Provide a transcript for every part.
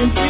in three.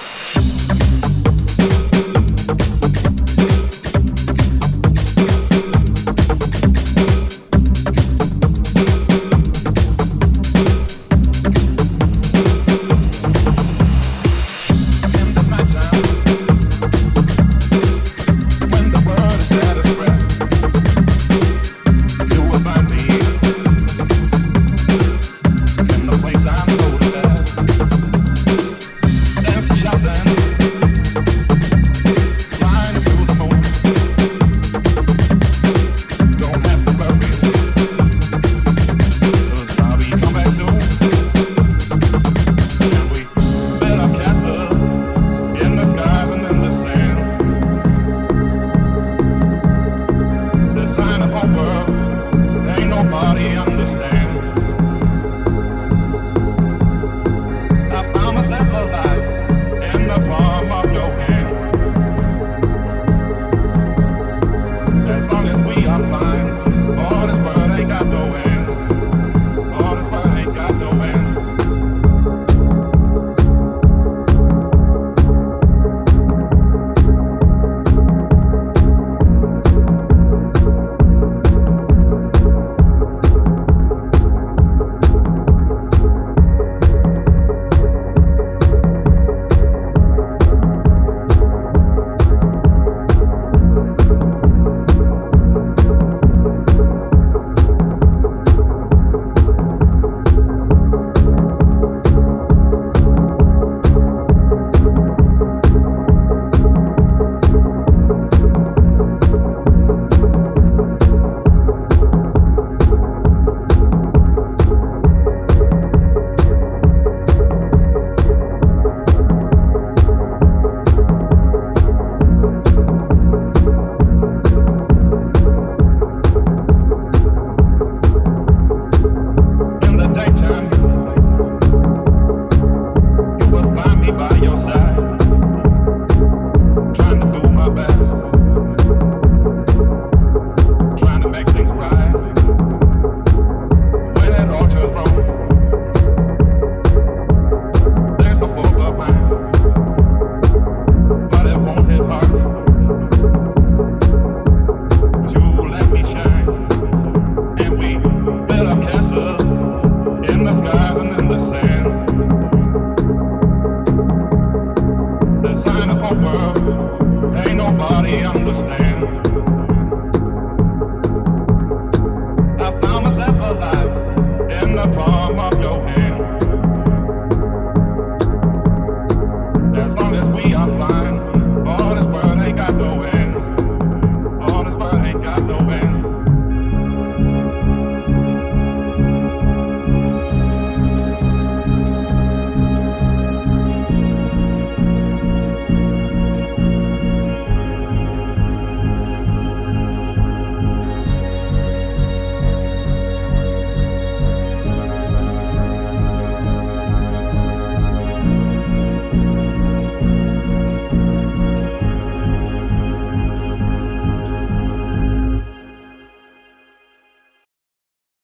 understand.